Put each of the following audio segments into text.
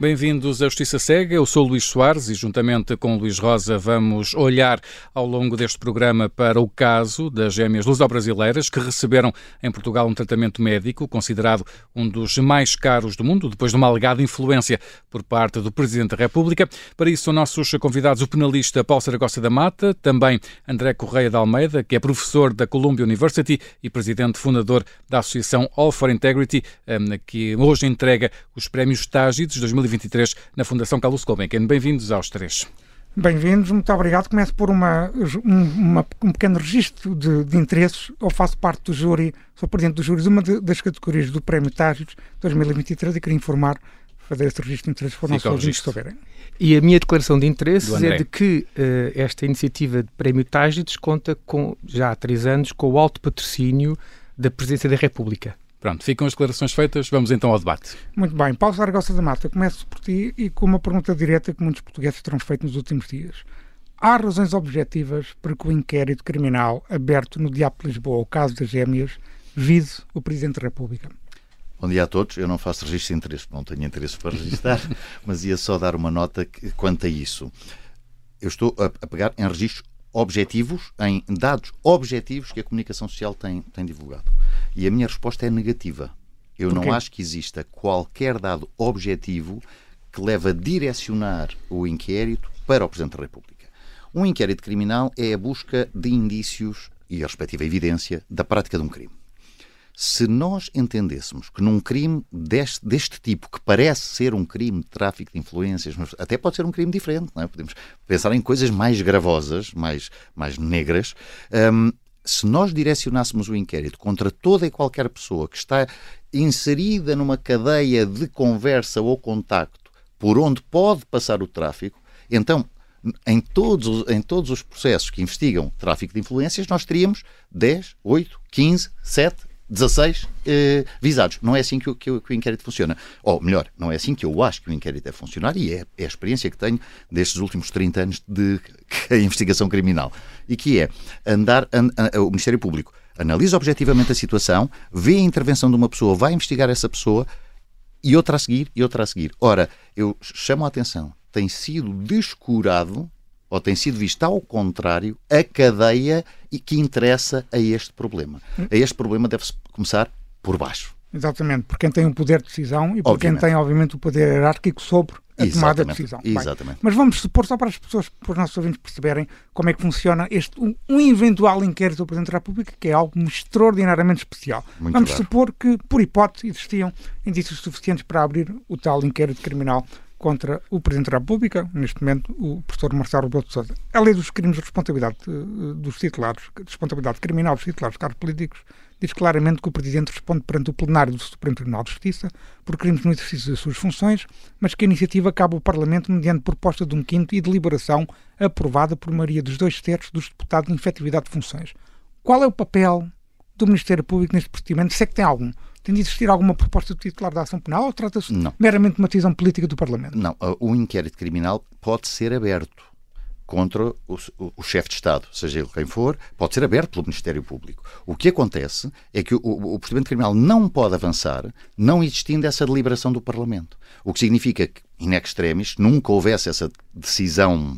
Bem-vindos à Justiça Cega. Eu sou Luís Soares e, juntamente com Luís Rosa, vamos olhar ao longo deste programa para o caso das gêmeas luso-brasileiras que receberam em Portugal um tratamento médico considerado um dos mais caros do mundo, depois de uma alegada influência por parte do Presidente da República. Para isso, são nossos convidados o penalista Paulo Saragossa da Mata, também André Correia da Almeida, que é professor da Columbia University e presidente fundador da Associação All for Integrity, eh, que hoje entrega os prémios Tágidos 2020 2023 na Fundação Carlos Gulbenkian. Bem-vindos aos três. Bem-vindos, muito obrigado. Começo por uma, uma, um pequeno registro de, de, interesses. Eu faço parte do júri, sou presidente do júri de uma de, das categorias do Prémio Tágidos 2023 e queria informar, fazer esse registro de interesses para os nossos souberem. E a minha declaração de interesses é de que uh, esta iniciativa de Prémio Tágidos conta com, já há três anos, com o alto patrocínio da Presidência da República. Pronto, ficam as declarações feitas, vamos então ao debate. Muito bem, Paulo Sargossa da Mata, começo por ti e com uma pergunta direta que muitos portugueses terão feito nos últimos dias. Há razões objetivas para que o inquérito criminal aberto no Diabo de Lisboa, o caso das gêmeas, vise o Presidente da República? Bom dia a todos. Eu não faço registro de interesse, não tenho interesse para registrar, mas ia só dar uma nota quanto a isso. Eu estou a, pegar em registros objetivos, em dados objetivos que a comunicação social tem, tem divulgado. E a minha resposta é negativa. Eu não acho que exista qualquer dado objetivo que leve a direcionar o inquérito para o Presidente da República. Um inquérito criminal é a busca de indícios e a respectiva evidência da prática de um crime. Se nós entendêssemos que num crime deste, deste tipo, que parece ser um crime de tráfico de influências, mas até pode ser um crime diferente, é? podemos pensar em coisas mais gravosas, mais, mais negras, um, se nós direcionássemos o inquérito contra toda e qualquer pessoa que está inserida numa cadeia de conversa ou contacto por onde pode passar o tráfico, então em todos, em todos os processos que investigam tráfico de influências, nós teríamos 10, 8, 15, 7, 16 eh, visados. Não é assim que que, que o, inquérito funciona. Ou melhor, não é assim que eu acho que o inquérito deve funcionar e é, é a experiência que tenho destes últimos 30 anos de investigação criminal. E que é andar, and, and, o Ministério Público analisa objetivamente a situação, vê a intervenção de uma pessoa, vai investigar essa pessoa e outra a seguir e outra a seguir. Ora, eu chamo a atenção, tem sido descurado ou tem sido vista ao contrário a cadeia e que interessa a este problema. A este problema deve-se começar por baixo. Exatamente, por quem tem o poder de decisão e por obviamente. quem tem, obviamente, o poder hierárquico sobre a Exatamente. tomada de decisão. Exatamente. Bem, mas vamos supor, só para as pessoas, para os nossos ouvintes perceberem como é que funciona este um, um eventual inquérito do Presidente da República, que é algo extraordinariamente especial. Muito vamos supor que, por hipótese, existiam indícios suficientes para abrir o tal inquérito criminal contra o Presidente da República, neste momento o professor Marcelo Rebelo de Sousa. A lei dos crimes de responsabilidade eh, dos titulares, de responsabilidade criminal dos titulares de cargos políticos, diz claramente que o Presidente responde perante o plenário do Supremo Tribunal de Justiça por crimes no exercício das suas funções, mas que a iniciativa cabe ao Parlamento mediante proposta de um quinto e deliberação aprovada por maioria dos dois terços dos deputados em efetividade de funções. Qual é o papel do Ministério Público neste procedimento, se é que tem algum? Tem de existir alguma proposta do titular da ação penal ou trata-se meramente de uma decisão política do Parlamento? Não, o inquérito criminal pode ser aberto contra o, o, o, chefe de Estado, seja ele quem for, pode ser aberto pelo Ministério Público. O que acontece é que o, o, procedimento criminal não pode avançar não existindo essa deliberação do Parlamento. O que significa que, in extremis, nunca houvesse essa decisão,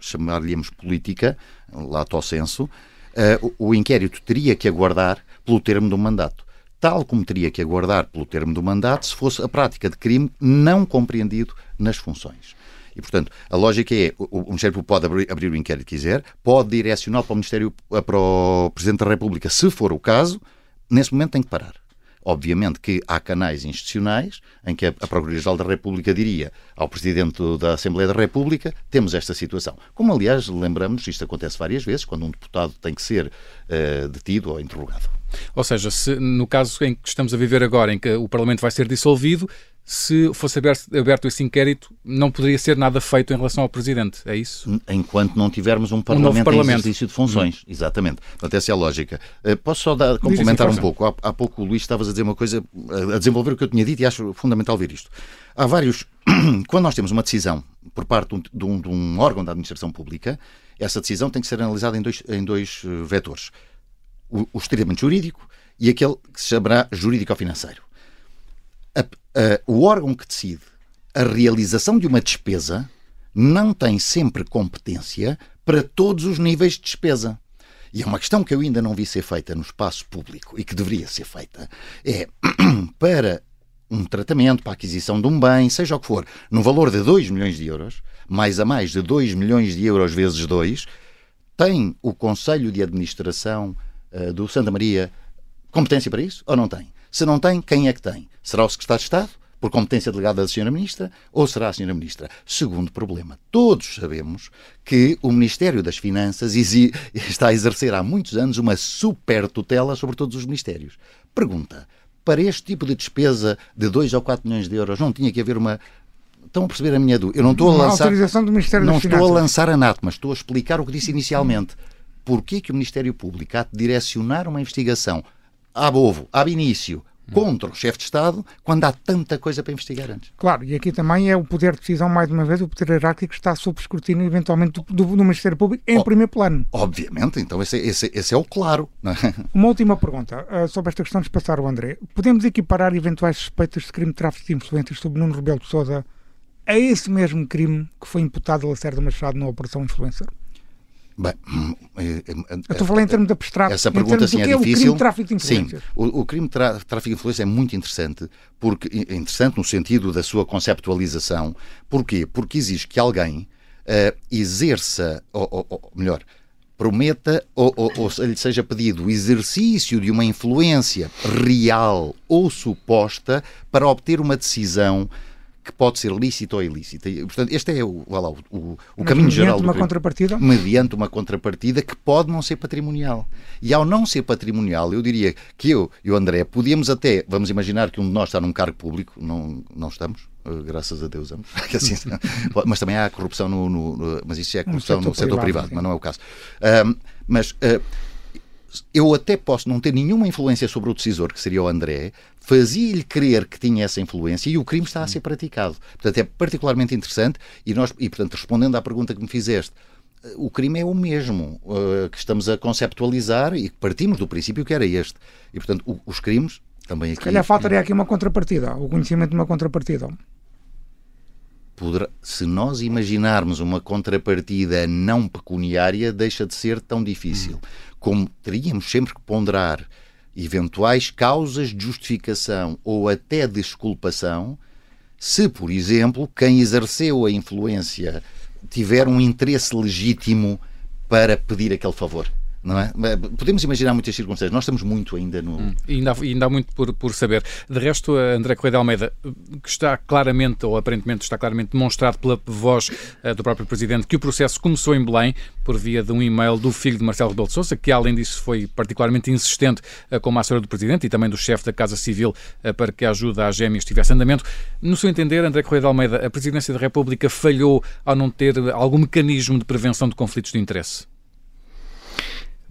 chamar-lhe-amos política, lato senso, uh, o, o inquérito teria que aguardar pelo termo do mandato tal como teria que aguardar pelo termo do mandato se fosse a prática de crime não compreendido nas funções. E, portanto, a lógica é, o, Ministério pode abrir, abrir, o inquérito que quiser, pode direcionar para o Ministério, para o Presidente da República, se for o caso, nesse momento tem que parar. Obviamente que há canais institucionais em que a Procuradoria-Geral da República diria ao Presidente da Assembleia da República temos esta situação. Como, aliás, lembramos, isto acontece várias vezes, quando um deputado tem que ser uh, detido ou interrogado. Ou seja, se no caso em que estamos a viver agora, em que o Parlamento vai ser dissolvido, se fosse aberto, esse inquérito, não poderia ser nada feito em relação ao Presidente, é isso? Enquanto não tivermos um Parlamento, um parlamento. em exercício de funções. Uhum. Exatamente. Portanto, essa é a lógica. Uh, posso só dar, complementar um pouco? Há, há, pouco o Luís estavas a dizer uma coisa, a desenvolver o que eu tinha dito e acho fundamental ver isto. Há vários... Quando nós temos uma decisão por parte de um, de um órgão da administração pública, essa decisão tem que ser analisada em dois, em dois eh, vetores. O, o estritamente jurídico e aquele que se chamará jurídico-financeiro a, o órgão que decide a realização de uma despesa não tem sempre competência para todos os níveis de despesa. E é uma questão que eu ainda não vi ser feita no espaço público e que deveria ser feita. É para um tratamento, para a aquisição de um bem, seja o que for, no valor de 2 milhões de euros, mais a mais de 2 milhões de euros vezes 2, tem o Conselho de Administração uh, do Santa Maria competência para isso ou não tem? Se não tem, quem é que tem? Será o Secretário de Estado? por competência delegada da Sra. Ministra ou será a Sra. Ministra? Segundo problema, todos sabemos que o Ministério das Finanças está a exercer há muitos anos uma super tutela sobre todos os ministérios. Pergunta: para este tipo de despesa de 2 ou 4 milhões de euros não tinha que haver uma Estão a perceber a minha dúvida? Eu não estou a lançar. Autorização do Ministério não das estou a lançar anátema, estou a explicar o que disse inicialmente. Porquê que o Ministério Público há de direcionar uma investigação ab ovo, ab início, contra o chefe de Estado quando há tanta coisa para investigar antes. Claro, e aqui também é o poder de decisão, mais uma vez, o poder hierárquico está sob escrutínio, eventualmente, do, do, do Ministério Público em oh, primeiro plano. Obviamente, então esse, esse, esse é o claro. É? Uma última pergunta uh, sobre esta questão de passar o André. Podemos equiparar eventuais suspeitas de crime de tráfico de influências sobre Nuno Rebelo de Sousa a esse mesmo crime que foi imputado a Lacerda Machado na Operação Influencer? Bem, eh, eh, eu estou a falar em termos de abstrato. Essa pergunta sim é, é difícil. O crime de tráfico de influência. Sim, o, o crime de tráfico de influência é muito interessante, porque é interessante no sentido da sua conceptualização. Porquê? Porque exige que alguém uh, exerça, ou, ou, ou, melhor, prometa ou, ou, ou lhe seja pedido o exercício de uma influência real ou suposta para obter uma decisão que pode ser lícita ou ilícita. E, portanto, este é o, lá, o, o caminho geral. Mediante uma contrapartida? Mediante uma contrapartida que pode não ser patrimonial. E ao não ser patrimonial, eu diria que eu e o André podíamos até, vamos imaginar que um de nós está num cargo público, não, não estamos, eh, graças a Deus, assim, mas também há corrupção no, no, no, mas isso é corrupção no setor, no setor privado, privado mas não é o caso. Um, mas uh, eu até posso não ter nenhuma influência sobre o decisor, que seria o André, fazia-lhe crer que tinha essa influência e o crime está a ser praticado. Portanto, é particularmente interessante e, nós, e portanto, respondendo à pergunta que me fizeste, o crime é o mesmo uh, que estamos a conceptualizar e partimos do princípio que era este. E, portanto, o, os crimes também aqui... Se calhar faltaria aqui uma contrapartida, o conhecimento de uma contrapartida. Poderá, se nós imaginarmos uma contrapartida não pecuniária, deixa de ser tão difícil. Como teríamos sempre que ponderar eventuais causas de justificação ou até desculpação, se, por exemplo, quem exerceu a influência tiver um interesse legítimo para pedir aquele favor. Não é? Podemos imaginar muitas circunstâncias. Nós estamos muito ainda no. Hum, ainda, há, ainda há muito por, por saber. De resto, André Correia de Almeida, que está claramente, ou aparentemente está claramente demonstrado pela voz uh, do próprio Presidente, que o processo começou em Belém por via de um e-mail do filho de Marcelo Rebelo de Sousa, que além disso foi particularmente insistente uh, com a assessora do Presidente e também do chefe da Casa Civil uh, para que a ajuda às gêmeas estivesse em andamento. No seu entender, André Correia de Almeida, a Presidência da República falhou ao não ter algum mecanismo de prevenção de conflitos de interesse?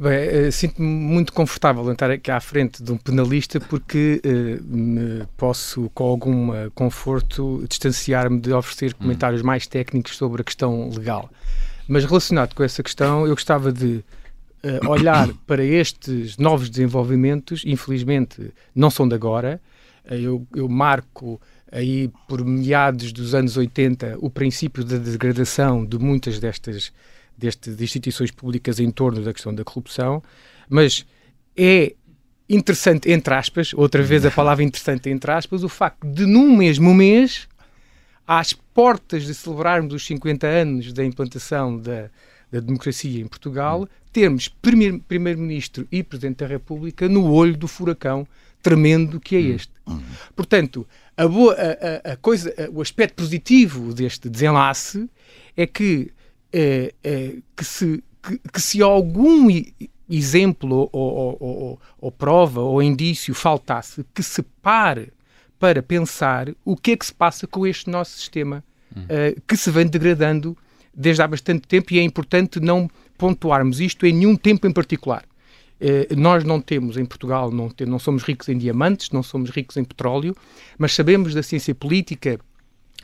Bem, eh, sinto-me muito confortável em estar aqui à frente de um penalista porque uh, me posso, com algum conforto, distanciar-me de oferecer hum. comentários mais técnicos sobre a questão legal. Mas relacionado com essa questão, eu gostava de uh, olhar para estes novos desenvolvimentos, infelizmente não são de agora. Eu, eu marco aí por meados dos anos 80 o princípio da degradação de muitas destas destas instituições públicas em torno da questão da corrupção, mas é interessante, entre aspas, outra vez a palavra interessante entre aspas, o facto de num mesmo mês, às portas de celebrarmos os 50 anos da implantação da, da democracia em Portugal, termos Primeiro-Ministro e Presidente da República no olho do furacão tremendo que é este. Portanto, a, boa, a, a, coisa, o aspecto positivo deste desenlace é que é, é, que, se, que, que, se algum exemplo ou, ou, ou, ou, prova ou indício faltasse que se pare para pensar o que é que se passa com este nosso sistema hum. uh, que se vem degradando desde há bastante tempo e é importante não pontuarmos isto em nenhum tempo em particular. Uh, nós não temos em Portugal, não, te, não somos ricos em diamantes, não somos ricos em petróleo, mas sabemos da ciência política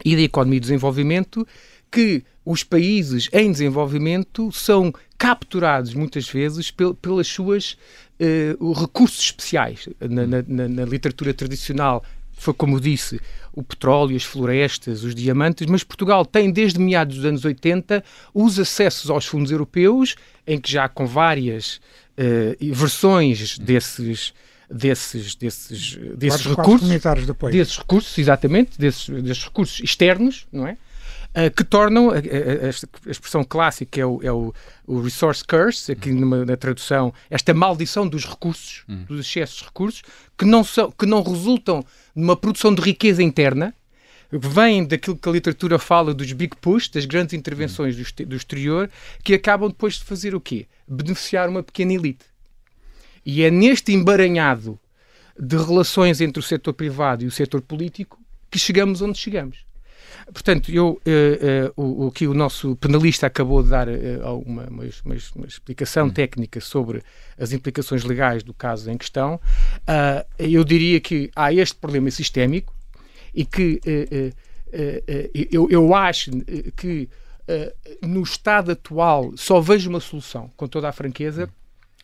e da economia e desenvolvimento que os países em desenvolvimento são capturados muitas vezes pel pelas suas uh, recursos especiais. Na, na, na, literatura tradicional foi como disse, o petróleo, as florestas, os diamantes, mas Portugal tem desde meados dos anos 80 os acessos aos fundos europeus, em que já com várias uh, versões desses desses desses desses recursos. desses recursos exatamente desses, desses recursos externos não é que tornam, a, a, a, expressão clássica é o, é o, o resource curse, aqui numa, na tradução, esta maldição dos recursos, hum. dos excessos de recursos, que não, são, que não resultam numa produção de riqueza interna, vêm daquilo que a literatura fala dos big push, das grandes intervenções do, do exterior, que acabam depois de fazer o quê? Beneficiar uma pequena elite. E é neste embaranhado de relações entre o setor privado e o setor político que chegamos onde chegamos. Portanto, eu, uh, uh, o, o, que o nosso penalista acabou de dar uh, uma, uma, uma, uma, explicação hum. técnica sobre as implicações legais do caso em questão, eu diria que há este problema sistémico e que eu, eu acho que no estado atual só vejo uma solução, com toda a franqueza.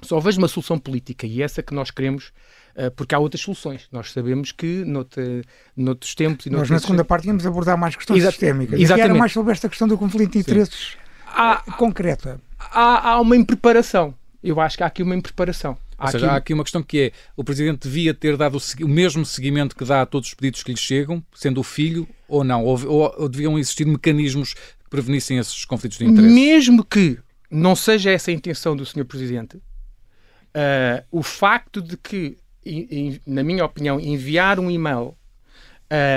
Só vejo uma solução política e essa que nós queremos eh, porque há outras soluções. Nós sabemos que noutra, noutros tempos... E Nós na segunda parte íamos abordar mais questões Exa sistémicas. Exatamente. E era mais sobre esta questão do conflito de interesses há, concreta. Há, há uma impreparação. Eu acho que há aqui uma impreparação. Há Ou seja, aqui... há aqui uma questão que é: o Presidente devia ter dado o, o, mesmo seguimento que dá a todos os pedidos que lhe chegam, sendo o filho, ou não? Ou, ou, ou deviam existir mecanismos que prevenissem esses conflitos de interesse? Mesmo que não seja essa a intenção do Sr. Presidente, uh, o facto de que na minha opinião, enviar um e-mail,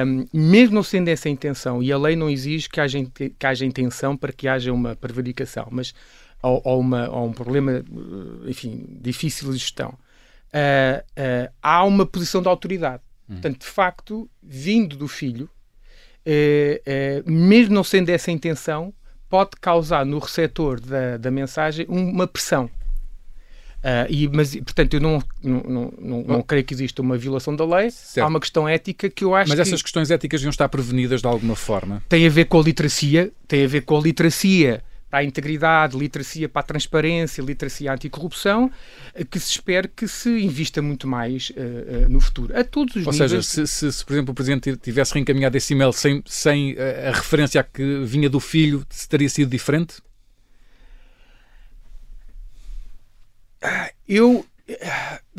um, mesmo não sendo essa a intenção, e a lei não exige que haja, que haja intenção para que haja uma prevaricação, mas ou, ou, uma, ou um problema, eh, enfim, difícil de gestão, uh, uh, há uma posição de autoridade. Hum. Portanto, de facto, vindo do filho, mesmo não sendo essa a intenção, pode causar no receptor da, da mensagem uma pressão. Uh, e, mas, portanto, eu não, não, não, não, não creio que exista uma violação da lei. Certo. Há uma questão ética que eu acho Mas essas questões éticas deviam estar prevenidas de alguma forma? Tem a ver com a literacia, tem a ver com a literacia para a integridade, literacia para a transparência, literacia anticorrupção, que se espera que se invista muito mais uh, uh, no futuro. A todos os Ou níveis. seja, se, se, se, por exemplo, o Presidente tivesse reencaminhado esse e-mail sem, sem a referência a que vinha do filho, teria sido diferente? Eu.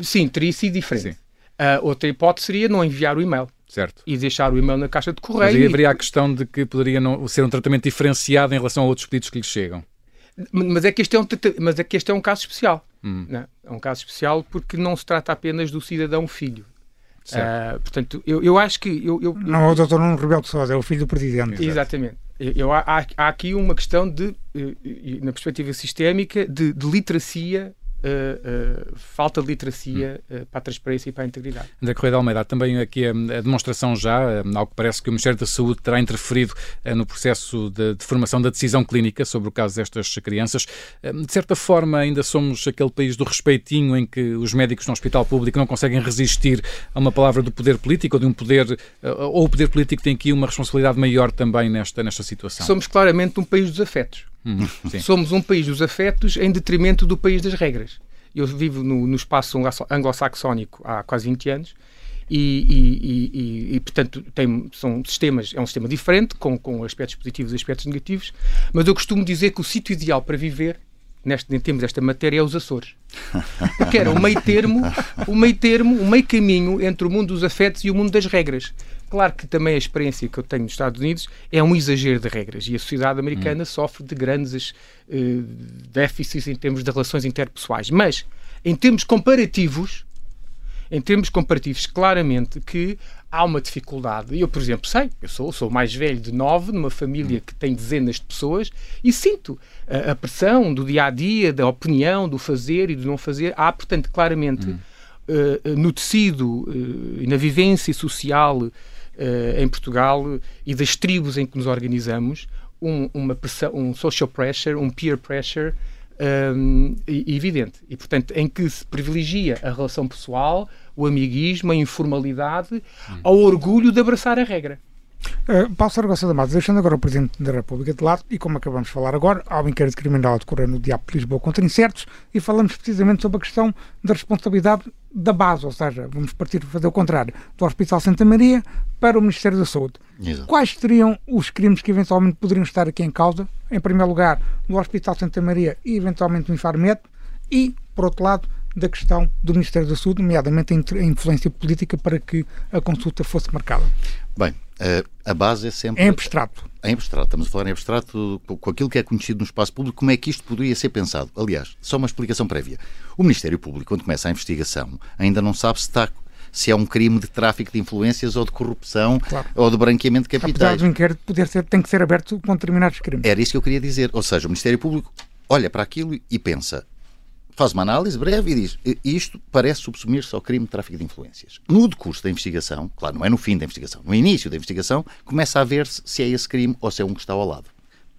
Sim, teria sido diferente. Uh, outra hipótese seria não enviar o e-mail. Certo. E deixar o e-mail na caixa de correio. Mas aí haveria a questão de que poderia não, ser um tratamento diferenciado em relação a outros pedidos que lhe chegam. Mas é que este é um, mas é, que este é um caso especial. Hum. Né? É um caso especial porque não se trata apenas do cidadão filho. Uh, portanto, eu, eu acho que. Eu, eu, não é o doutor Nuno Rebelo de Sousa, é o filho do presidente. Exatamente. Eu, eu há, há, aqui uma questão de, eh, na perspectiva sistémica, de, de literacia Uh, uh, falta de literacia uh, para a transparência e para a integridade. André Correia de Almeida, também aqui a, a demonstração já, algo que parece que o Ministério da Saúde terá interferido no processo de, de, formação da decisão clínica sobre o caso destas crianças. de certa forma, ainda somos aquele país do respeitinho em que os médicos no hospital público não conseguem resistir a uma palavra do poder político ou de um poder, ou o poder político tem aqui uma responsabilidade maior também nesta, nesta situação. Somos claramente um país dos afetos. Hum, Somos um país dos afetos em detrimento do país das regras. Eu vivo no, no espaço anglo-saxónico há quase 20 anos e, e, e, e, portanto, tem, são sistemas, é um sistema diferente, com, com aspectos positivos e aspectos negativos, mas eu costumo dizer que o sítio ideal para viver neste, em termos desta matéria é os Açores. Porque era o meio termo, o meio termo, o meio caminho entre o mundo dos afetos e o mundo das regras. Claro que também a experiência que eu tenho nos Estados Unidos é um exagero de regras e a sociedade americana hum. sofre de grandes uh, déficits em termos de relações interpessoais. Mas, em termos comparativos, em termos comparativos, claramente que há uma dificuldade. Eu, por exemplo, sei, eu sou, sou mais velho de nove, numa família que tem dezenas de pessoas, e sinto a, a pressão do dia a dia, da opinião, do fazer e do não fazer. Há, portanto, claramente. Hum. Uh, no tecido uh, e na vivência social uh, em Portugal e das tribos em que nos organizamos, um, uma pressão, um social pressure, um peer pressure um, evidente. E, portanto, em que se privilegia a relação pessoal, o amiguismo, a informalidade, ao orgulho de abraçar a regra. Uh, Paulo Saragossa da deixando agora o Presidente da República de lado, e como acabamos de falar agora, há um inquérito criminal a decorrer no Diabo de Lisboa contra incertos, e falamos precisamente sobre a questão da responsabilidade da base, ou seja, vamos partir para fazer o contrário, do Hospital Santa Maria para o Ministério da Saúde. Exato. Quais seriam os crimes que eventualmente poderiam estar aqui em causa? Em primeiro lugar, no Hospital Santa Maria e eventualmente no Infarmed, e, por outro lado, da questão do Ministério da Saúde, nomeadamente a influência política para que a consulta fosse marcada. Bem, a base é sempre. Em abstrato. Em abstrato, estamos a falar em abstrato com aquilo que é conhecido no espaço público, como é que isto poderia ser pensado. Aliás, só uma explicação prévia. O Ministério Público, quando começa a investigação, ainda não sabe se está se é um crime de tráfico de influências ou de corrupção claro. ou de branqueamento de capitais. Apesar do inquérito poder ser, tem que ser aberto com determinados crimes. Era isso que eu queria dizer. Ou seja, o Ministério Público olha para aquilo e pensa faz uma análise breve e diz isto parece subsumir-se ao crime de tráfico de influências. No decurso da investigação, claro, não é no fim da investigação, no início da investigação, começa a ver-se se é esse crime ou se é um que está ao lado.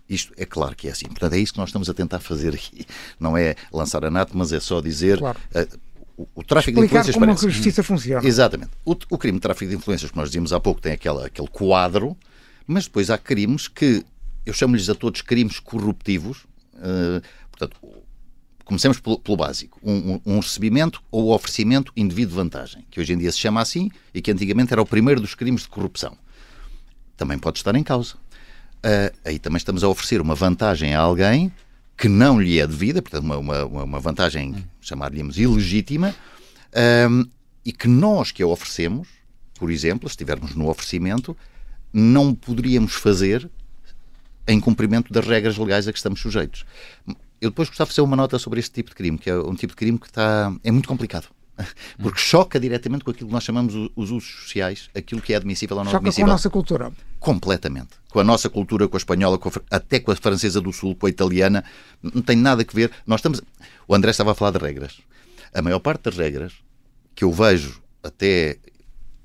Isto é claro que é assim. Portanto, é isso que nós estamos a tentar fazer aqui. Não é lançar anato, mas é só dizer. Claro. Uh, o, o, tráfico Explicar de influências como parece... a justiça funciona. Exatamente. O, o, crime de tráfico de influências, que nós dizíamos há pouco, tem aquela, aquele quadro, mas depois há crimes que eu chamo-lhes a todos crimes corruptivos. Uh, portanto, Comecemos pelo, pelo básico. Um, um, recebimento ou oferecimento indevido de vantagem, que hoje em dia se chama assim e que antigamente era o primeiro dos crimes de corrupção. Também pode estar em causa. Uh, aí também estamos a oferecer uma vantagem a alguém que não lhe é devida, portanto, uma, uma, uma vantagem, chamar-lhe-nos ilegítima, um, e que nós que a oferecemos, por exemplo, se estivermos no oferecimento, não poderíamos fazer em cumprimento das regras legais a que estamos sujeitos eu depois gostava de fazer uma nota sobre este tipo de crime, que é um tipo de crime que está, é muito complicado. Porque choca diretamente com aquilo que nós chamamos os usos sociais, aquilo que é admissível ou não choca admissível. com a nossa cultura. Completamente. Com a nossa cultura, com a espanhola, com a, até com a francesa do Sul, com a italiana, não tem nada a ver. Nós estamos. O André estava a falar de regras. A maior parte das regras que eu vejo até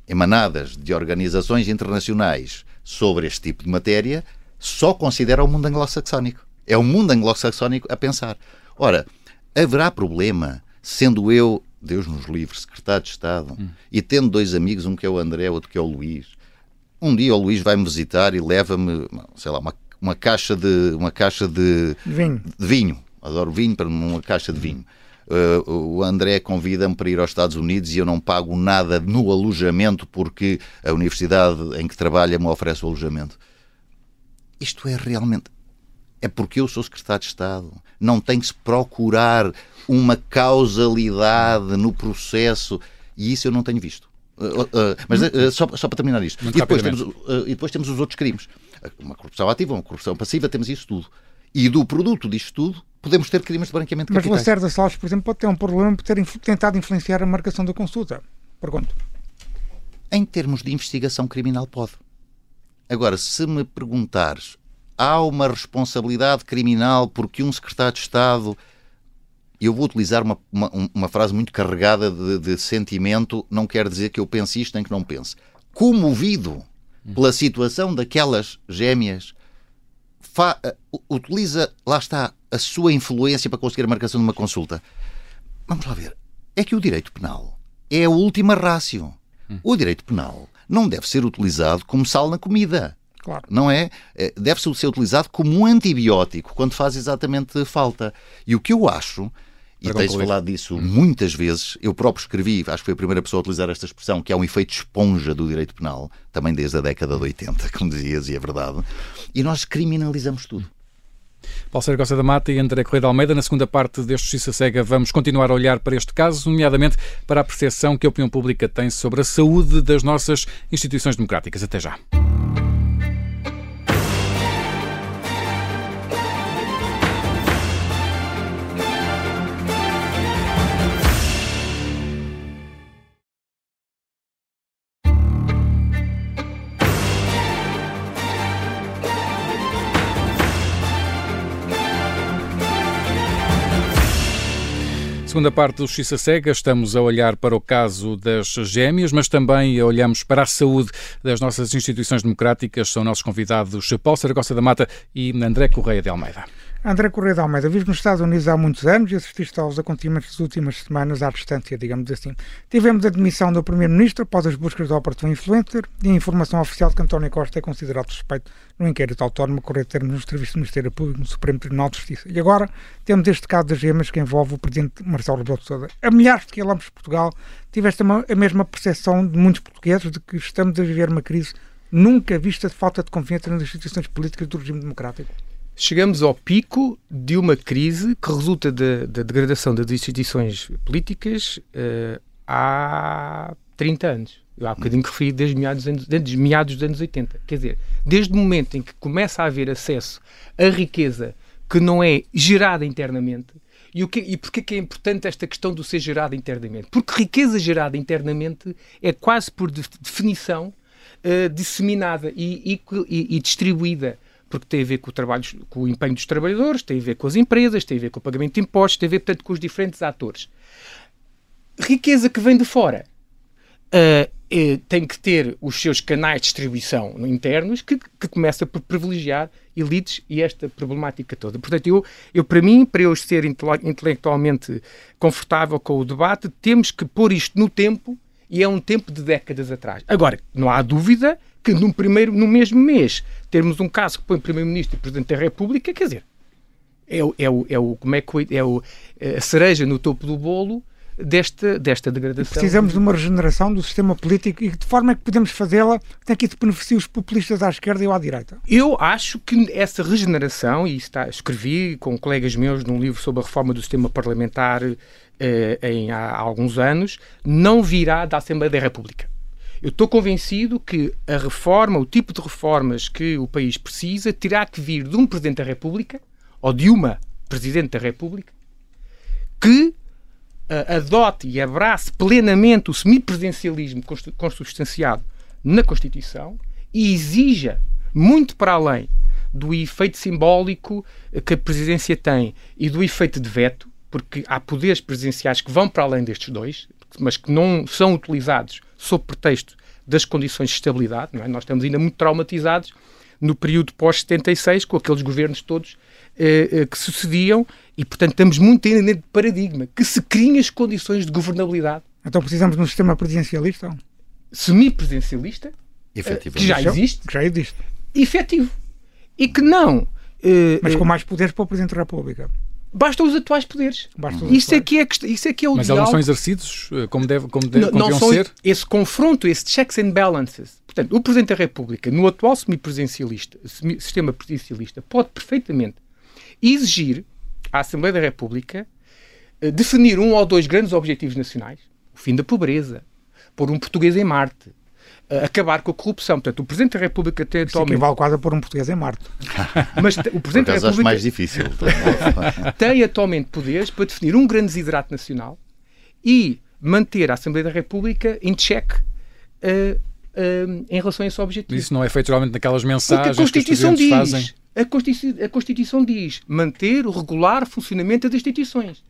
emanadas de organizações internacionais sobre este tipo de matéria só considera o mundo anglo-saxónico. É o mundo anglo-saxónico a pensar. Ora, haverá problema sendo eu, Deus nos livre, secretário de Estado, hum. e tendo dois amigos, um que é o André, outro que é o Luís. Um dia o Luís vai-me visitar e leva-me, sei lá, uma, uma caixa de uma caixa de vinho. De vinho. Adoro vinho para uma caixa de vinho. Uh, o André convida-me para ir aos Estados Unidos e eu não pago nada no alojamento porque a universidade em que trabalha me oferece o alojamento. Isto é realmente é porque eu sou secretário de Estado. Não tem que se procurar uma causalidade no processo e isso eu não tenho visto. Uh, uh, mas uh, só, só, para terminar isto. E depois, temos, e depois temos os outros crimes. Uma corrupção ativa, uma corrupção passiva, temos isso tudo. E do produto disto tudo, podemos ter crimes de branqueamento de Mas capitais. Mas Lacerda Salles, por exemplo, pode ter um problema por ter tentado influenciar a marcação da consulta. Pergunto. Em termos de investigação criminal, pode. Agora, se me perguntares há uma responsabilidade criminal porque um secretário de Estado. Eu vou utilizar uma, uma, uma frase muito carregada de, de, sentimento, não quer dizer que eu pense isto nem que não pense. Comovido pela situação daquelas gêmeas, fa, uh, utiliza, lá está, a sua influência para conseguir a marcação de uma consulta. Vamos lá ver. É que o direito penal é a última rácio. O direito penal não deve ser utilizado como sal na comida. Claro. Não é? é? Deve ser utilizado como um antibiótico quando faz exatamente falta. E o que eu acho, e tens falado disso muitas vezes, eu próprio escrevi, acho que foi a primeira pessoa a utilizar esta expressão, que é um efeito esponja do direito penal, também desde a década de 80, como dizias, e é verdade. E nós criminalizamos tudo. Paulo Sérgio Costa da Mata e André Correia de Almeida. Na segunda parte deste Justiça Cega vamos continuar a olhar para este caso, nomeadamente para a percepção que a opinião pública tem sobre a saúde das nossas instituições democráticas. Até já. Segunda parte do Justiça Cega, estamos a olhar para o caso das gêmeas, mas também olhamos para a saúde das nossas instituições democráticas. São nossos convidados Paulo Saragossa da Mata e André Correia de Almeida. André Correia de Almeida, vive nos Estados Unidos há muitos anos e assististe aos acontecimentos das últimas semanas à distância, digamos assim. Tivemos a demissão do Primeiro-Ministro após as buscas do oportuno influencer e a informação oficial de que António Costa é considerado suspeito no inquérito autónomo correto termos no Serviço do Ministério Público no Supremo Tribunal de Justiça. E agora temos este caso das gemas que envolve o Presidente Marcelo Rebelo de Sousa. A milhares de quilómetros de Portugal tiveste a mesma percepção de muitos portugueses de que estamos a viver uma crise nunca vista de falta de confiança nas instituições políticas do regime democrático? Chegamos ao pico de uma crise que resulta da, da degradação das instituições políticas uh, há 30 anos. Eu há bocadinho referi desde meados, desde meados dos anos 80. Quer dizer, desde o momento em que começa a haver acesso a riqueza que não é gerada internamente, e, o que, e porquê que é importante esta questão do ser gerada internamente? Porque riqueza gerada internamente é quase por definição uh, disseminada e, e, e, distribuída. Porque tem a ver com o, trabalho, com o empenho dos trabalhadores, tem a ver com as empresas, tem a ver com o pagamento de impostos, tem a ver, portanto, com os diferentes atores. Riqueza que vem de fora uh, tem que ter os seus canais de distribuição internos que, que começa por privilegiar elites e esta problemática toda. Portanto, eu, eu para mim, para eu ser intelectualmente confortável com o debate, temos que pôr isto no tempo e é um tempo de décadas atrás. Agora, não há dúvida que no, primeiro, no mesmo mês termos um caso que põe Primeiro-Ministro e Presidente da República, quer dizer, é o, é o, é o, como é que é o, a cereja no topo do bolo desta, desta degradação. Precisamos de uma regeneração do sistema político e de forma é que podemos fazê-la tem que beneficiar os populistas à esquerda e à direita. Eu acho que essa regeneração, e está, escrevi com colegas meus num livro sobre a reforma do sistema parlamentar eh, em, há alguns anos, não virá da Assembleia da República. Eu estou convencido que a reforma, o tipo de reformas que o país precisa, terá que vir de um Presidente da República ou de uma Presidente da República que uh, adote e abrace plenamente o semipresidencialismo consubstanciado na Constituição e exija, muito para além do efeito simbólico que a presidência tem e do efeito de veto, porque há poderes presidenciais que vão para além destes dois, mas que não são utilizados sob pretexto das condições de estabilidade. É? Nós estamos ainda muito traumatizados no período pós-76, com aqueles governos todos eh, eh, que sucediam, e portanto estamos muito ainda dentro de paradigma, que se criem as condições de governabilidade. Então precisamos de um sistema presidencialista? Semi-presidencialista, eh, que já existe. Que já existe. Efetivo. E que não... Eh, Mas com mais poderes para o Presidente da República. Basta os atuais poderes. Basta isso, é que é, isso é que é o Mas eles não são exercidos eh, como, deve, como, deve, não, não ser? Esse confronto, esse checks and balances. Portanto, o Presidente da República, no atual semipresidencialista, sistema presidencialista, pode perfeitamente exigir à Assembleia da República eh, definir um ou dois grandes objetivos nacionais. O fim da pobreza, pôr um português em Marte, acabar com a corrupção. Portanto, o Presidente da República tem atualmente... Isso equivale quase a pôr um português em Marte. Mas o Presidente da República... mais difícil. tem atualmente poderes para definir um grande desidrato nacional e manter a Assembleia da República em cheque uh, uh, em relação a esse objetivo. Isso não é feito geralmente naquelas mensagens que, a Constituição que os diz, fazem? A Constituição, a Constituição diz manter o regular funcionamento das instituições.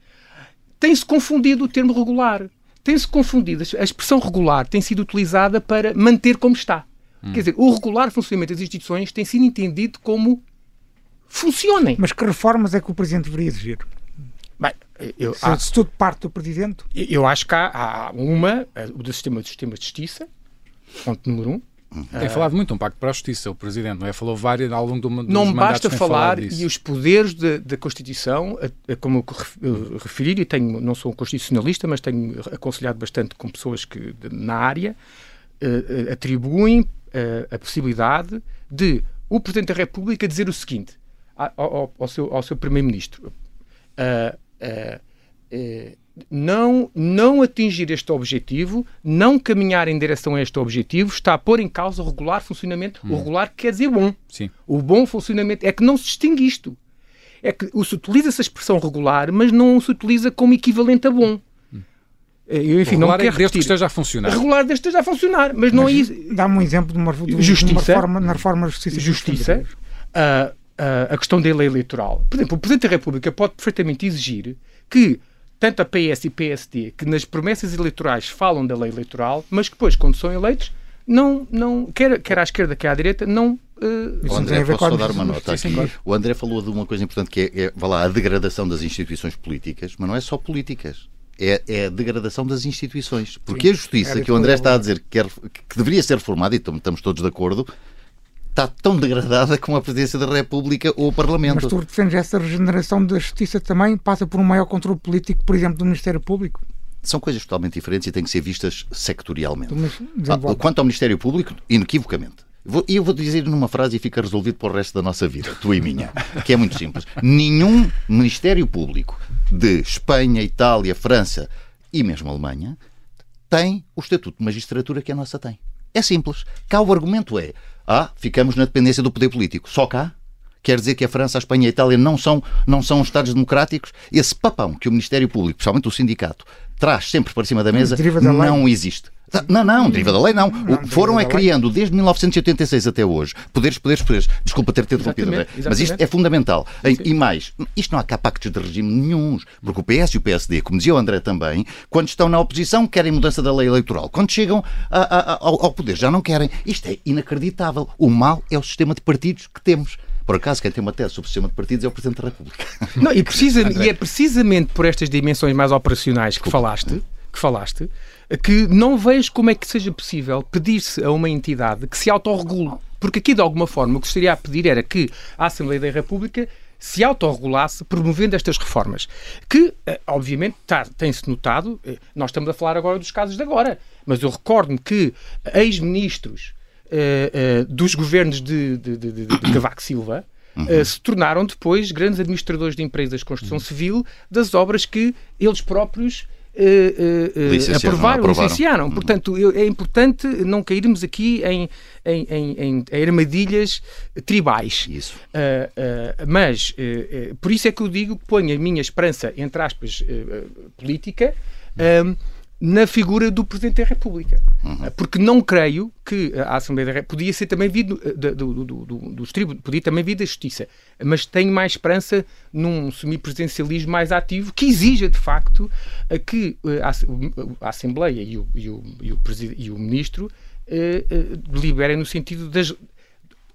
Tem-se confundido o termo regular tem-se confundido. A expressão regular tem sido utilizada para manter como está. Hum. Quer dizer, o regular funcionamento das instituições tem sido entendido como funcionem. Mas que reformas é que o Presidente deveria exigir? Bem, eu, se, há, se tudo parte do Presidente? Eu acho que há, há uma, o do sistema, do sistema de justiça, ponto número um, tem falado muito um pacto para a justiça, o Presidente, não é? Falou vários ao longo do dos Não basta falar e os poderes da Constituição, a, a, como eu referi, e tenho, não sou um constitucionalista, mas tenho aconselhado bastante com pessoas que na área, uh, atribuem uh, a possibilidade de o Presidente da República dizer o seguinte ao, ao, ao seu, ao seu Primeiro-Ministro. Uh, não, não atingir este objetivo, não caminhar em direção a este objetivo, está a pôr em causa o regular funcionamento. Hum. O regular quer dizer bom. Sim. O bom funcionamento. É que não se distingue isto. É que se utiliza essa expressão regular, mas não se utiliza como equivalente a bom. Hum. Eu, enfim, não quero é desde que esteja a funcionar. Regular desde que esteja a funcionar, mas, mas não é isso. Dá-me um exemplo de uma, de justiça, uma reforma, na reforma da justiça. Justiça. Uh, uh, a questão da lei eleitoral. Por exemplo, o Presidente da República pode perfeitamente exigir que tanto a PS e PSD, que nas promessas eleitorais falam da lei eleitoral, mas que depois, quando são eleitos, não, não quer, quer à esquerda, quer à direita, não uh, o André, posso só dar uma nota aqui? O André falou de uma coisa importante que é, é lá, a degradação das instituições políticas, mas não é só políticas. É, é, a degradação das instituições. Porque Sim, a justiça, que o André está a dizer que, quer, que deveria ser reformada, e estamos todos de acordo, está tão degradada como a Presidência da República ou o Parlamento. Mas tu defendes essa regeneração da justiça também passa por um maior controle político, por exemplo, do Ministério Público? São coisas totalmente diferentes e têm que ser vistas sectorialmente. Ah, quanto ao Ministério Público, inequivocamente. E eu vou dizer numa frase e fica resolvido para o resto da nossa vida, tu e minha, que é muito simples. Nenhum Ministério Público de Espanha, Itália, França e mesmo Alemanha tem o estatuto de magistratura que a nossa tem. É simples. Cá o argumento é: ah, ficamos na dependência do poder político. Só cá? Quer dizer que a França, a Espanha e a Itália não são, não são Estados democráticos? Esse papão que o Ministério Público, principalmente o sindicato, traz sempre para cima da mesa, não existe. Não, não, deriva da lei não. não Foram é criando desde 1986 até hoje poderes, poderes, poderes. Desculpa ter te interrompido, mas isto é fundamental. Sim. E mais, isto não há cá pactos de regime nenhums, porque o PS e o PSD, como dizia o André também, quando estão na oposição querem mudança da lei eleitoral. Quando chegam a, a, ao, ao poder já não querem. Isto é inacreditável. O mal é o sistema de partidos que temos. Por acaso, quem tem uma tese sobre o sistema de partidos é o Presidente da República. Não, e, precisa, e é precisamente por estas dimensões mais operacionais que falaste, que falaste, que não vejo como é que seja possível pedir-se a uma entidade que se autorregule. Porque aqui, de alguma forma, o que estaria a pedir era que a Assembleia da República se autorregulasse promovendo estas reformas. Que, eh, obviamente, tá, tem-se notado, eh, nós estamos a falar agora dos casos de agora, mas eu recordo-me que ex-ministros uh, uh, dos governos de, de, de, de Cavaco Silva uh, se tornaram depois grandes administradores de empresas de construção uhum. civil das obras que eles próprios uh, uh, aprovaram, licenciaram. Uhum. Portanto, é importante não cairmos aqui em, em, em, em armadilhas tribais. Isso. mas, por isso é que eu digo que ponho a minha esperança, entre aspas, política na figura do Presidente da República. Uhum. Porque não creio que a Assembleia da República podia ser também vindo do, do, do, do, dos tribunais, podia também vir da Justiça, mas tenho mais esperança num semipresidencialismo mais ativo que exija, de facto, que a, a Assembleia e o, e o, e o, e o Ministro eh, eh, deliberem no sentido das,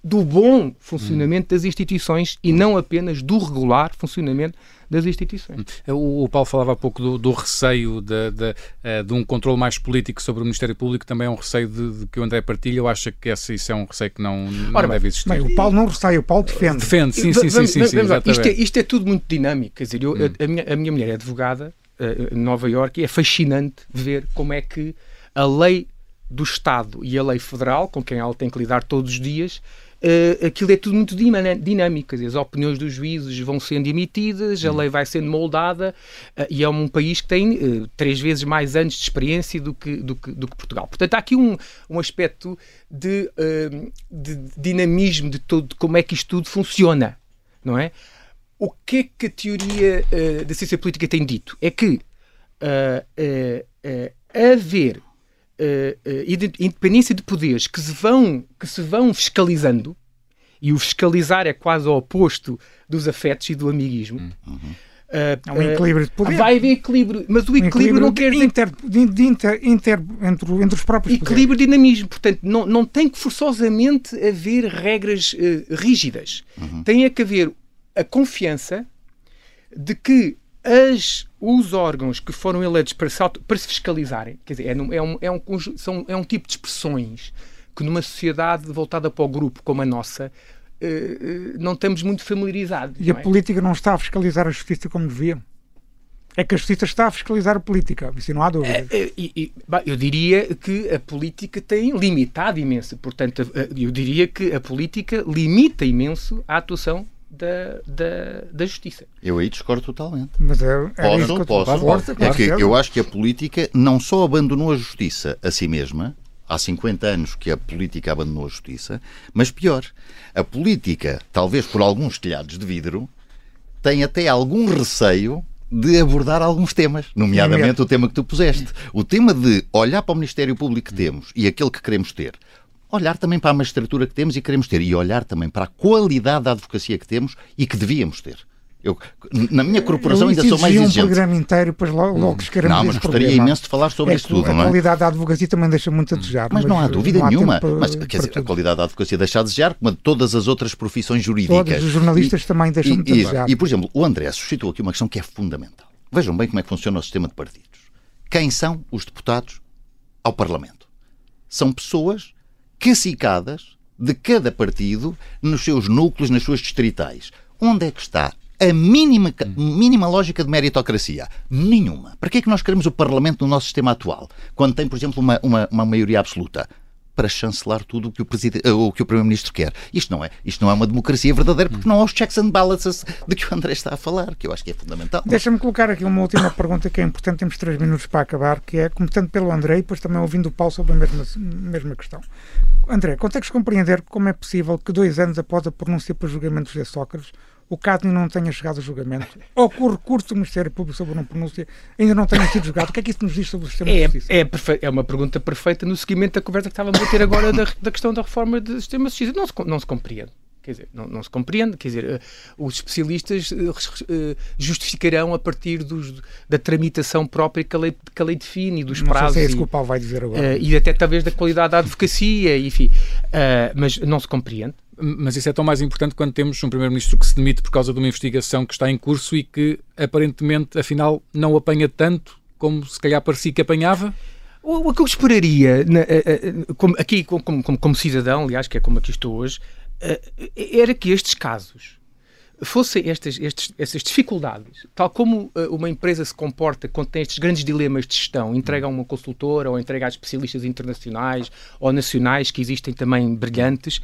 do bom funcionamento das instituições e não apenas do regular funcionamento das instituições. O, o Paulo falava há pouco do, do receio de, de, eh, de, um controle mais político sobre o Ministério Público, também é um receio de, de que o André partilha, eu acho que esse, isso é um receio que não, não Ora, deve existir. Bem, o Paulo não receia, o Paulo defende. Defende, sim, sim, sim. sim, sim, isto, é, isto, é, tudo muito dinâmico, quer dizer, eu, hum. a, minha, a minha mulher é advogada uh, em Nova Iorque e é fascinante ver como é que a lei do Estado e a lei federal, com quem ela tem que lidar todos os dias, uh, aquilo é tudo muito dinâmico. Dizer, as opiniões dos juízes vão sendo emitidas, a hum. lei vai sendo moldada uh, e é um país que tem uh, três vezes mais anos de experiência do que, do que, do que Portugal. Portanto, há aqui um, um aspecto de, de dinamismo de, todo, de como é que isto tudo funciona, não é? O que é que a teoria da ciência política tem dito? É que haver independência de poderes que se, vão, que se vão fiscalizando, e o fiscalizar é quase o oposto dos afetos e do amiguismo. Uhum. Uh, é um equilíbrio de poder. Vai haver equilíbrio, mas o equilíbrio, equilíbrio não quer dizer. Inter, de, inter, inter, entre, entre os próprios Equilíbrio e dinamismo. Portanto, não, não tem que forçosamente haver regras uh, rígidas. Uhum. Tem é que haver a confiança de que as, os órgãos que foram eleitos para se, auto, para se fiscalizarem, quer dizer, é, um, é, um, é, um, são, é um tipo de expressões que numa sociedade voltada para o grupo como a nossa uh, não estamos muito familiarizados. E a é? política não está a fiscalizar a justiça como devia? É que a justiça está a fiscalizar a política, isso não há dúvida. É, é, eu diria que a política tem limitado imenso. Portanto, eu diria que a política limita imenso a atuação da, da, da justiça. Eu aí discordo totalmente. Mas é, é posso, posso. posso. É que eu acho que a política não só abandonou a justiça a si mesma, há 50 anos que a política abandonou a justiça, mas pior, a política, talvez por alguns telhados de vidro, tem até algum receio de abordar alguns temas, nomeadamente o tema que tu puseste. O tema de olhar para o Ministério Público que temos e aquele que queremos ter, olhar também para a magistratura que temos e queremos ter, e olhar também para a qualidade da advocacia que temos e que devíamos ter. Eu, na minha corporação ainda sou mais exigente. um programa inteiro, depois logo, logo hum. Não, mas gostaria problema. imenso de falar sobre é isso tudo, a não é? A qualidade da advocacia também deixa muito a desejar. Mas, mas não há dúvida não há nenhuma. Mas, quer dizer, tudo. a qualidade da advocacia deixa a desejar, como de todas as outras profissões jurídicas. Todos os jornalistas e, também deixam muito a desejar. E, por exemplo, o André suscitou aqui uma questão que é fundamental. Vejam bem como é que funciona o sistema de partidos. Quem são os deputados ao Parlamento? São pessoas cacicadas de cada partido nos seus núcleos, nas suas distritais. Onde é que está a mínima, mínima lógica de meritocracia? Nenhuma. Para que é que nós queremos o Parlamento no nosso sistema atual? Quando tem, por exemplo, uma, uma, uma maioria absoluta? Para chancelar tudo o que o, eh, o, que o Primeiro-Ministro quer. Isto não, é, isto não é uma democracia verdadeira porque não há os checks and balances de que o André está a falar, que eu acho que é fundamental. Deixa-me colocar aqui uma última pergunta que é importante, temos três minutos para acabar, que é, começando pelo André e depois também ouvindo o Paulo sobre a mesma, mesma questão. André, consegues compreender como é possível que dois anos após a pronúncia para julgamento de Sócrates o caso ainda não tenha chegado a julgamento, ou que o recurso do Ministério Público sobre não pronúncia ainda não tenha sido julgado. O que é que isso nos diz sobre o sistema é, de justiça? É, é uma pergunta perfeita no seguimento da conversa que estávamos a ter agora da, da questão da reforma do sistema de justiça. Não se, não se compreende. Quer dizer, não, não, se compreende, quer dizer, uh, os especialistas uh, justificarão a partir dos, da tramitação própria que a lei, que a lei define, dos não prazos. Sei se é isso que o Paulo vai dizer agora. E até talvez da qualidade da advocacia, enfim. mas não se compreende. Mas isso é tão mais importante quando temos um Primeiro-Ministro que se demite por causa de uma investigação que está em curso e que aparentemente, afinal, não apanha tanto como se calhar parecia que apanhava? O, que eu esperaria, como, aqui como, como, como, cidadão, aliás, que é como aqui estou hoje, eh, era que estes casos fossem estas, estes, estas dificuldades, tal como uma empresa se comporta quando tem estes grandes dilemas de gestão, entrega a uma consultora ou entrega a especialistas internacionais ou nacionais que existem também brilhantes,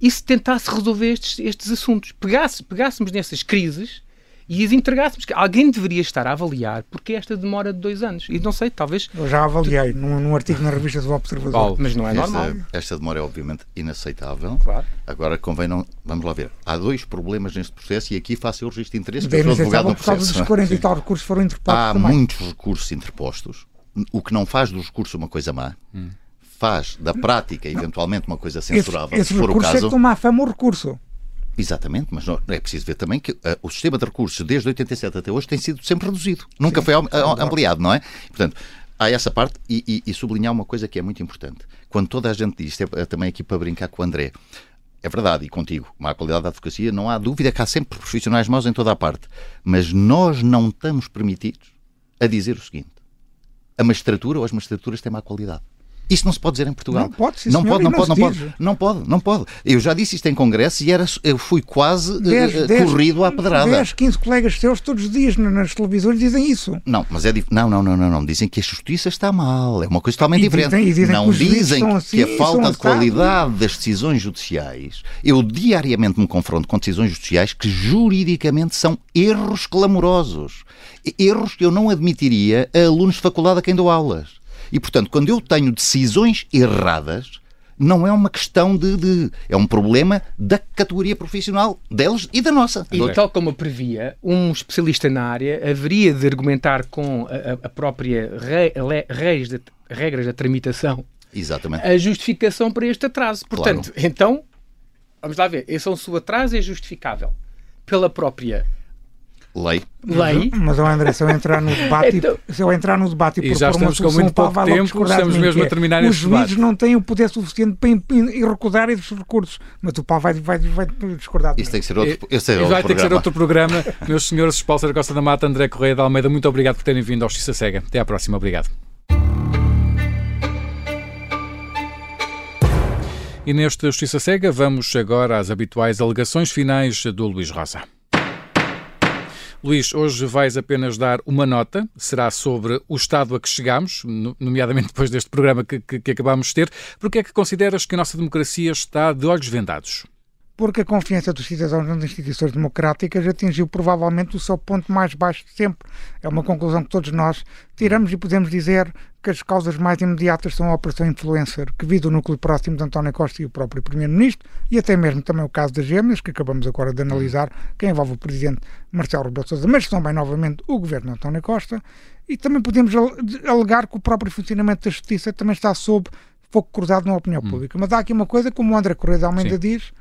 e se tentasse resolver estes, estes assuntos, pegasse, pegássemos nessas crises e as entregássemos. Alguém deveria estar a avaliar porque esta demora de dois anos. E não sei, talvez. Eu já avaliei num, num artigo na revista do Observador. Paulo, mas não é esta, normal. Esta demora é obviamente inaceitável. Claro. Agora convém não. Vamos lá ver. Há dois problemas neste processo e aqui faço o registro de interesse porque eu sou advogado no processo. Dos 40 e tal recursos foram interpostos. Há também. muitos recursos interpostos, o que não faz do recurso uma coisa má. Hum. Faz da prática, eventualmente, uma coisa censurável. Esse, esse se for recurso o caso. é que toma a fama o recurso. Exatamente, mas não, é preciso ver também que uh, o sistema de recursos desde 87 até hoje tem sido sempre reduzido. Nunca Sim, foi ampliado, não é? Portanto, há essa parte e, e, e, sublinhar uma coisa que é muito importante. Quando toda a gente diz, é, é também aqui para brincar com o André, é verdade, e contigo, má qualidade da advocacia, não há dúvida que há sempre profissionais maus em toda a parte. Mas nós não estamos permitidos a dizer o seguinte: a magistratura ou as magistraturas têm má qualidade. Isso não se pode dizer em Portugal. Não pode, sim, não, senhor, pode, não, pode, não pode, não pode, não pode. Eu já disse isto em congresso e era, eu fui quase dez, uh, dez, corrido à pedrada. 10, 15 colegas seus todos os dias nas televisões dizem isso. Não, mas é não, não, não, não, não. Dizem que a justiça está mal. É uma coisa totalmente e diferente. Dizem, dizem não que dizem assim, que a falta de qualidade das decisões judiciais. Eu diariamente me confronto com decisões judiciais que juridicamente são erros clamorosos. Erros que eu não admitiria a alunos de faculdade a quem dou aulas. E, portanto, quando eu tenho decisões erradas, não é uma questão de, de, É um problema da categoria profissional deles e da nossa. E tal como previa, um especialista na área haveria de argumentar com a, a própria re, reis de, regras da tramitação Exatamente. a justificação para este atraso. Portanto, claro. então, vamos lá ver, esse é um seu atraso é justificável pela própria lei. Lei. Mas, mas André, se eu entrar no debate, então, se eu entrar no debate e, e já estamos com muito pouco tempo, estamos mesmo a é, terminar Os juízes não têm o poder suficiente para recusar esses recursos. Mas o Paulo vai, vai, vai discordar. Isso tem que ser outro, esse é e vai ter que ser outro programa. Meus senhores, Paulo Sara Costa da Mata, André Correia de Almeida, muito obrigado por terem vindo ao Justiça Cega. Até à próxima. Obrigado. E neste Justiça Cega vamos agora às habituais alegações finais do Luís Rosa. Luís, hoje vais apenas dar uma nota, será sobre o estado a que chegamos, nomeadamente depois deste programa que, que, que de ter. Porque é que consideras que a nossa democracia está de olhos vendados? Porque a confiança dos cidadãos nas instituições democráticas atingiu provavelmente o seu ponto mais baixo de sempre. É uma conclusão que todos nós tiramos e podemos dizer que as causas mais imediatas são a Operação Influencer, que viu o núcleo próximo de António Costa e o próprio Primeiro-Ministro, e até mesmo também o caso das gêmeas, que acabamos agora de analisar, que envolve o Presidente Marcelo Rebelo Sousa, mas também, novamente, o Governo de António Costa, e também podemos alegar que o próprio funcionamento da Justiça também está sob fogo cruzado na opinião hum. pública. Mas há aqui uma coisa, como o André Correia de Almeida Sim. diz,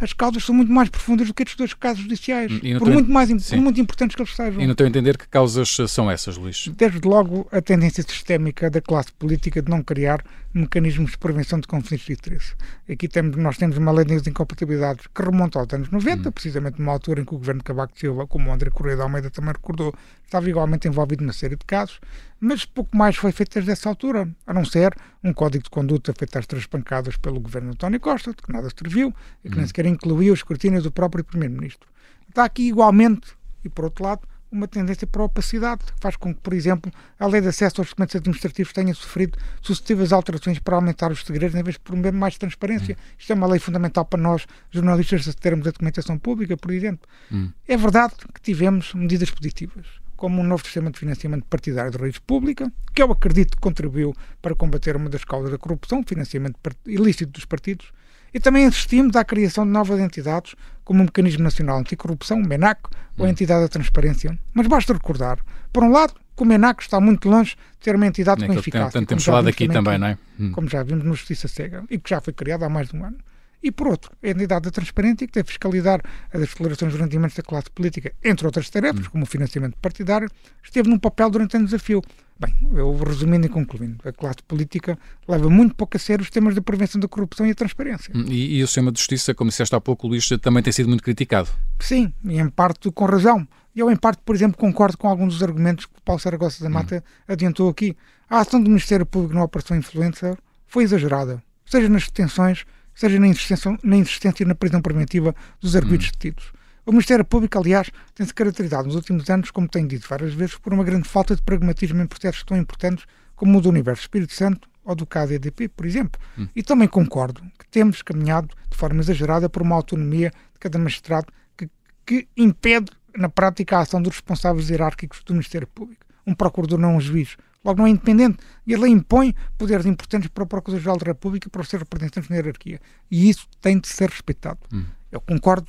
as causas são muito mais profundas do que estes dois casos judiciais, por muito, mais, por muito importantes que eles sejam. E não estou a entender que causas são essas, Luís? Desde logo, a tendência sistémica da classe política de não criar mecanismos de prevenção de conflitos de interesse. Aqui temos, nós temos uma lei de incompatibilidades que remonta aos anos 90, hum. precisamente numa altura em que o governo de Cavaco Silva, como o André Correia de Almeida também recordou, estava igualmente envolvido numa série de casos, mas pouco mais foi feito desde essa altura, a não ser um código de conduta feito às três pancadas pelo governo de António Costa, de que nada serviu e que nem hum. sequer incluía o escrutínio do próprio Primeiro-Ministro. Está aqui igualmente, e por outro lado, uma tendência para a opacidade, que faz com que, por exemplo, a lei de acesso aos documentos administrativos tenha sofrido sucessivas alterações para aumentar os segredos, em vez de promover mais transparência. Hum. Isto é uma lei fundamental para nós, jornalistas, termos a documentação pública, por exemplo. Hum. É verdade que tivemos medidas positivas como um novo sistema de financiamento partidário de raiz pública, que eu acredito que contribuiu para combater uma das causas da corrupção, financiamento ilícito dos partidos, e também assistimos à criação de novas entidades, como o Mecanismo Nacional Anticorrupção, o MENAC, ou a hum. Entidade da Transparência. Mas basta recordar, por um lado, que o MENAC está muito longe de ter uma entidade com eficácia. Tanto temos falado aqui também, também, não é? Hum. Como já vimos no Justiça Cega, e que já foi criada há mais de um ano e, por outro, a entidade da transparência que deve fiscalizar as declarações de rendimentos da classe política, entre outras tarefas, hum. como o financiamento partidário, esteve num papel durante anos desafio. Bem, eu resumindo e concluindo, a classe política leva muito pouco a sério os temas da prevenção da corrupção e a transparência. Hum, e, e, o sistema de justiça, como disseste há pouco, Luís, também tem sido muito criticado. Sim, e em parte com razão. Eu, em parte, por exemplo, concordo com alguns dos argumentos que o Paulo Saragossa da Mata hum. adiantou aqui. A ação do Ministério Público na Operação Influencer foi exagerada, seja nas detenções, seja na insistência, na, insistência na prisão preventiva dos arguidos hum. detidos. O Ministério Público, aliás, tem-se caracterizado nos últimos anos, como tenho dito várias vezes, por uma grande falta de pragmatismo em processos tão importantes como o do Universo Espírito Santo ou do caso EDP, por exemplo. Hum. E também concordo que temos caminhado de forma exagerada por uma autonomia de cada magistrado que, que impede, na prática, a ação dos responsáveis hierárquicos do Ministério Público. Um procurador não é um juiz, logo não é independente. E a lei impõe poderes importantes para o Procurador-Geral da República para os seus representantes na hierarquia. E isso tem de ser respeitado. Hum. Eu concordo,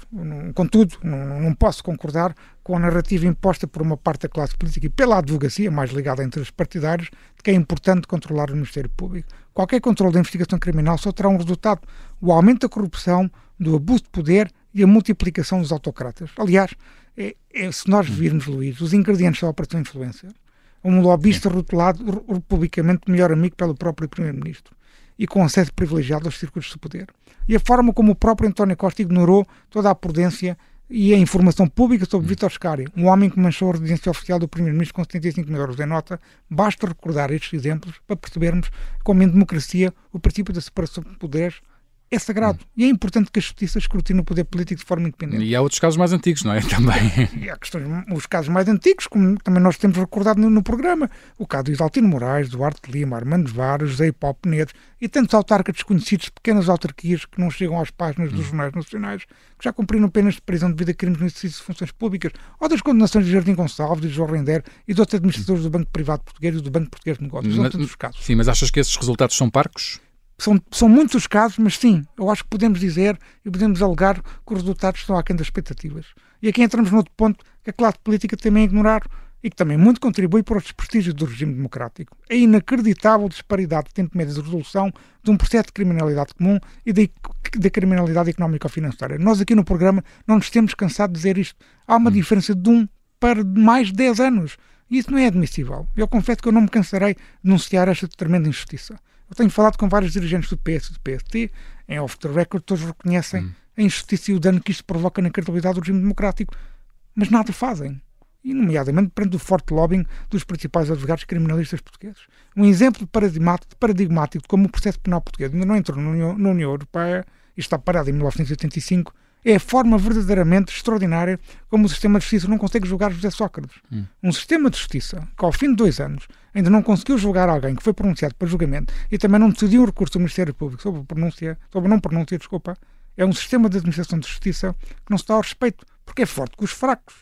contudo, não, não posso concordar com a narrativa imposta por uma parte da classe política e pela advocacia, mais ligada entre os partidários, de que é importante controlar o Ministério Público. Qualquer controle da investigação criminal só terá um resultado: o aumento da corrupção, do abuso de poder e a multiplicação dos autocratas. Aliás, é, é, se nós virmos, Luís, os ingredientes da Operação Influência, um lobista rotulado publicamente melhor amigo pelo próprio Primeiro-Ministro e com acesso privilegiado aos círculos de poder. E a forma como o próprio António Costa ignorou toda a prudência e a informação pública sobre hum. Vítor Scari, um homem que manchou a residência oficial do Primeiro-Ministro com 75 mil euros em nota, basta recordar estes exemplos para percebermos como em democracia o princípio da separação de poderes é sagrado. E é importante que a justiça escrutine o poder político de forma independente. E há outros casos mais antigos, não é? Também. E há questões, os casos mais antigos, como também nós temos recordado no, no programa, o caso de Isaltino Moraes, Duarte Lima, Armando Vara, José Paulo Penedo e tantos autarcas desconhecidos, pequenas autarquias que não chegam às páginas dos hum. jornais nacionais, que já cumpriram penas de prisão devido a crimes no exercício de funções públicas, ou das condenações de Jardim Gonçalves, de João Render e de outros administradores do Banco Privado Português e do Banco Português de Negócios. Mas, casos. Sim, mas achas que esses resultados são parcos? São, são muitos os casos, mas sim, eu acho que podemos dizer e podemos alegar que os resultados estão aquém das expectativas. E aqui entramos no outro ponto que a classe política também é ignorar e que também muito contribui para o desprestígio do regime democrático. A inacreditável disparidade de tempo médio de resolução de um processo de criminalidade comum e da criminalidade económica ou financeira. Nós aqui no programa não nos temos cansado de dizer isto. Há uma hum. diferença de um para mais de 10 anos. E isso não é admissível. Eu confesso que eu não me cansarei de denunciar esta tremenda injustiça. Eu tenho falado com vários dirigentes do PS e do PST, em off the record, todos reconhecem hum. a injustiça e o dano que isto provoca na credibilidade do regime democrático, mas nada fazem. E, nomeadamente, perante o forte lobbying dos principais advogados criminalistas portugueses. Um exemplo paradigmático, paradigmático de como o processo penal português ainda não entrou na União, na União Europeia e está parado em 1985 é a forma verdadeiramente extraordinária como o sistema de justiça não consegue julgar José Sócrates. Hum. Um sistema de justiça que, ao fim de dois anos, ainda não conseguiu julgar alguém que foi pronunciado para julgamento e também não decidiu o recurso do Ministério Público sobre, pronúncia, sobre não pronúncia, desculpa, é um sistema de administração de justiça que não se dá ao respeito, porque é forte com os fracos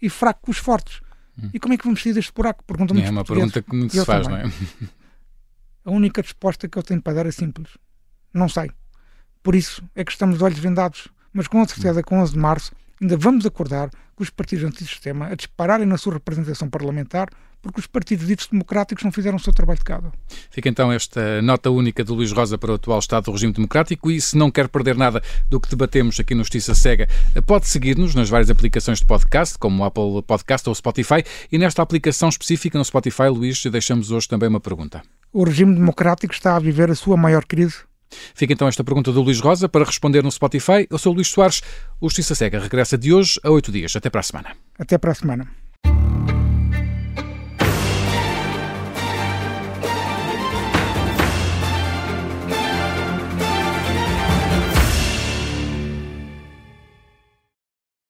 e fraco com os fortes. Hum. E como é que vamos sair deste buraco? Pergunta é uma pergunta que muito se faz, também. não é? A única resposta que eu tenho para dar é simples. Não sei. Por isso é que estamos de olhos vendados mas com certeza com 11 de março ainda vamos acordar com os partidos antissistema a dispararem na sua representação parlamentar porque os partidos ditos democráticos não fizeram o seu trabalho de casa. Fica então esta nota única do Luís Rosa para o atual Estado do regime democrático e se não quer perder nada do que debatemos aqui no Justiça Cega, pode seguir-nos nas várias aplicações de podcast, como o Apple Podcast ou o Spotify, e nesta aplicação específica no Spotify, Luís, deixamos hoje também uma pergunta. O regime democrático está a viver a sua maior crise? Fica então esta pergunta do Luís Rosa para responder no Spotify. Eu sou o Luís Soares. O Justiça Cega regressa de hoje a oito dias. Até para a semana. Até para a semana.